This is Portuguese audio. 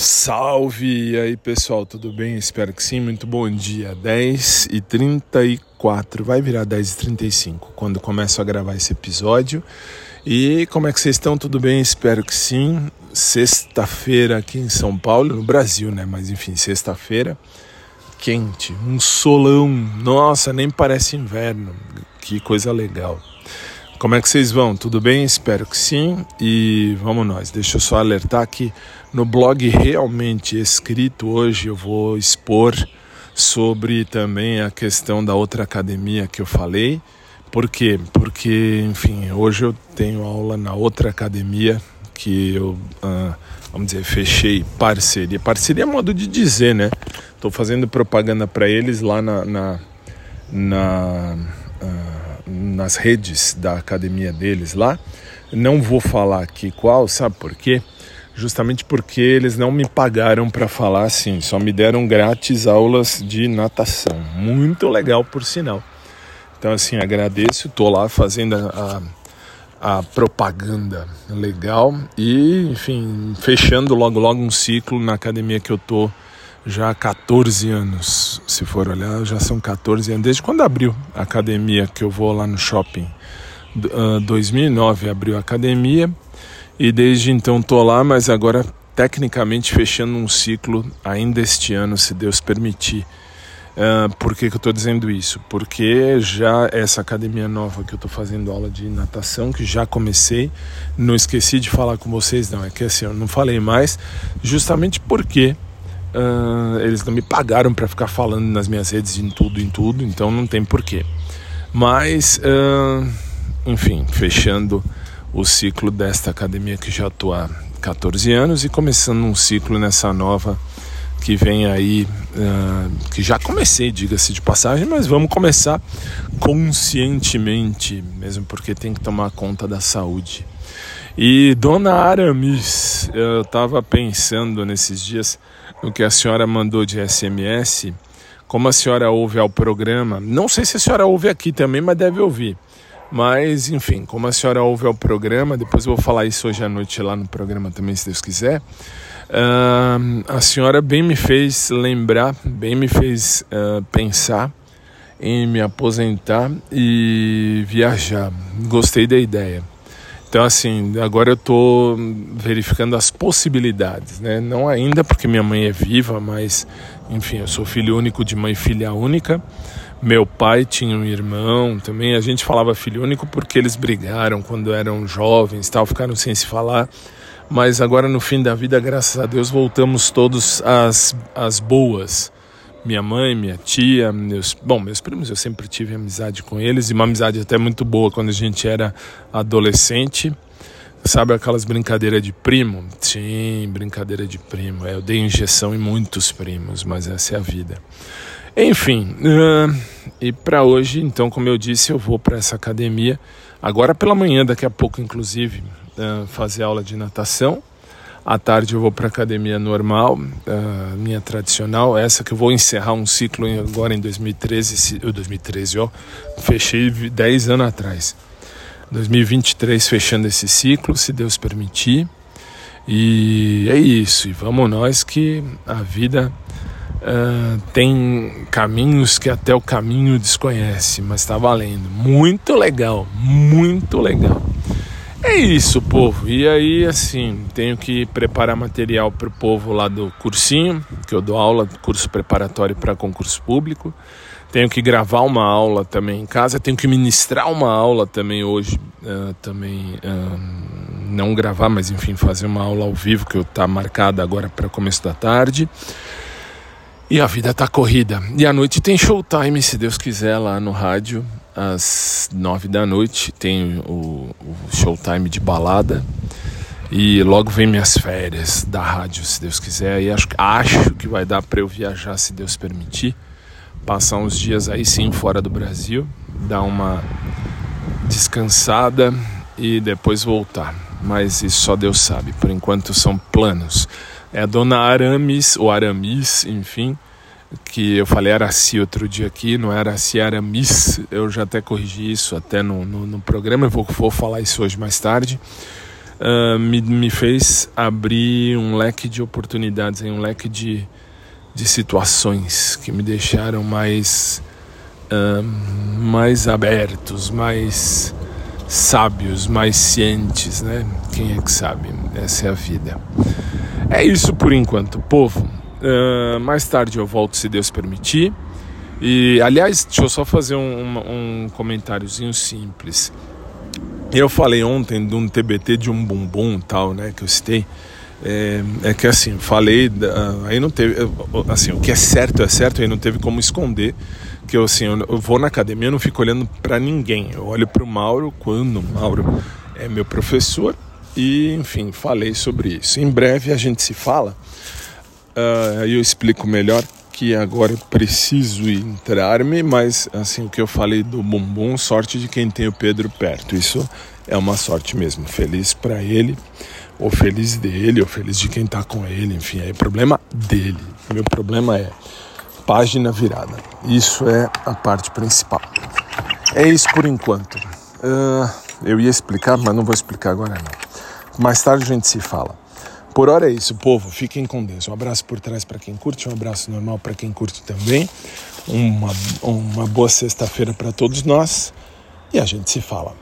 Salve! E aí pessoal, tudo bem? Espero que sim, muito bom dia. 10 e 34 vai virar 10 e 35 quando começo a gravar esse episódio. E como é que vocês estão? Tudo bem? Espero que sim. Sexta-feira aqui em São Paulo, no Brasil, né? Mas enfim, sexta-feira, quente, um solão. Nossa, nem parece inverno. Que coisa legal. Como é que vocês vão? Tudo bem? Espero que sim. E vamos nós. Deixa eu só alertar que no blog realmente escrito hoje eu vou expor sobre também a questão da outra academia que eu falei. Por quê? Porque, enfim, hoje eu tenho aula na outra academia que eu, ah, vamos dizer, fechei parceria. Parceria é modo de dizer, né? Estou fazendo propaganda para eles lá na, na, na ah, nas redes da academia deles lá. Não vou falar aqui qual, sabe por quê? Justamente porque eles não me pagaram para falar assim, só me deram grátis aulas de natação. Muito legal, por sinal. Então, assim, agradeço, estou lá fazendo a, a, propaganda legal e, enfim, fechando logo logo um ciclo na academia que eu tô já há 14 anos, se for olhar, já são 14 anos, desde quando abriu a academia que eu vou lá no shopping. Uh, 2009 abriu a academia e desde então tô lá, mas agora tecnicamente fechando um ciclo ainda este ano, se Deus permitir. Uh, por que, que eu estou dizendo isso? Porque já essa academia nova que eu estou fazendo aula de natação, que já comecei, não esqueci de falar com vocês, não, é que assim, eu não falei mais, justamente porque Uh, eles não me pagaram para ficar falando nas minhas redes em tudo, em tudo, então não tem porquê. Mas, uh, enfim, fechando o ciclo desta academia que já estou há 14 anos e começando um ciclo nessa nova que vem aí, uh, que já comecei, diga-se de passagem, mas vamos começar conscientemente, mesmo porque tem que tomar conta da saúde. E Dona Aramis, eu estava pensando nesses dias no que a senhora mandou de SMS, como a senhora ouve ao programa, não sei se a senhora ouve aqui também, mas deve ouvir. Mas, enfim, como a senhora ouve ao programa, depois eu vou falar isso hoje à noite lá no programa também, se Deus quiser. Uh, a senhora bem me fez lembrar, bem me fez uh, pensar em me aposentar e viajar. Gostei da ideia. Então, assim, agora eu estou verificando as possibilidades, né? Não ainda porque minha mãe é viva, mas, enfim, eu sou filho único de mãe e filha única. Meu pai tinha um irmão também. A gente falava filho único porque eles brigaram quando eram jovens, tal, ficaram sem se falar. Mas agora, no fim da vida, graças a Deus, voltamos todos às, às boas minha mãe, minha tia, meus, bom, meus primos eu sempre tive amizade com eles e uma amizade até muito boa quando a gente era adolescente. Sabe aquelas brincadeiras de primo? Sim, brincadeira de primo. É, eu dei injeção em muitos primos, mas essa é a vida. Enfim, uh, e para hoje, então, como eu disse, eu vou para essa academia agora pela manhã, daqui a pouco, inclusive, uh, fazer aula de natação. À tarde eu vou para academia normal, minha tradicional, essa que eu vou encerrar um ciclo agora em 2013, 2013 ó, fechei 10 anos atrás. 2023 fechando esse ciclo, se Deus permitir. E é isso, e vamos nós que a vida uh, tem caminhos que até o caminho desconhece, mas está valendo. Muito legal, muito legal. É isso, povo. E aí, assim, tenho que preparar material para o povo lá do cursinho, que eu dou aula, curso preparatório para concurso público. Tenho que gravar uma aula também em casa. Tenho que ministrar uma aula também hoje. Uh, também uh, não gravar, mas enfim, fazer uma aula ao vivo que está marcada agora para começo da tarde. E a vida tá corrida. E à noite tem showtime, se Deus quiser, lá no rádio às nove da noite tem o, o showtime de balada e logo vem minhas férias da rádio, se Deus quiser. E acho, acho que vai dar para eu viajar, se Deus permitir. Passar uns dias aí sim fora do Brasil, dar uma descansada e depois voltar. Mas isso só Deus sabe. Por enquanto são planos. É a dona Aramis, ou Aramis, enfim, que eu falei Araci outro dia aqui, não era Araci, eu já até corrigi isso até no, no, no programa, eu vou, vou falar isso hoje mais tarde. uh, me, me fez abrir um leque de oportunidades, um leque de, de situações que me deixaram mais, uh, mais abertos, mais sábios, mais cientes, né? Quem é que sabe? Essa é a vida. É isso por enquanto, povo. Uh, mais tarde eu volto, se Deus permitir. E, aliás, deixa eu só fazer um, um, comentáriozinho simples. Eu falei ontem de um TBT de um bumbum tal, né, que eu citei. É, é que assim, falei, aí não teve, assim, o que é certo é certo, aí não teve como esconder que eu assim, eu vou na academia, eu não fico olhando para ninguém. Eu olho para o Mauro quando o Mauro é meu professor e, enfim, falei sobre isso. Em breve a gente se fala. Aí eu explico melhor que agora preciso entrar-me, mas assim, o que eu falei do bumbum, sorte de quem tem o Pedro perto. Isso é uma sorte mesmo. Feliz para ele, ou feliz dele, ou feliz de quem tá com ele, enfim, é problema dele. Meu problema é página virada. Isso é a parte principal. É isso por enquanto. Uh, eu ia explicar, mas não vou explicar agora não. Mais tarde a gente se fala. Por hora é isso, povo. Fiquem com Deus. Um abraço por trás para quem curte, um abraço normal para quem curte também. Uma, uma boa sexta-feira para todos nós e a gente se fala.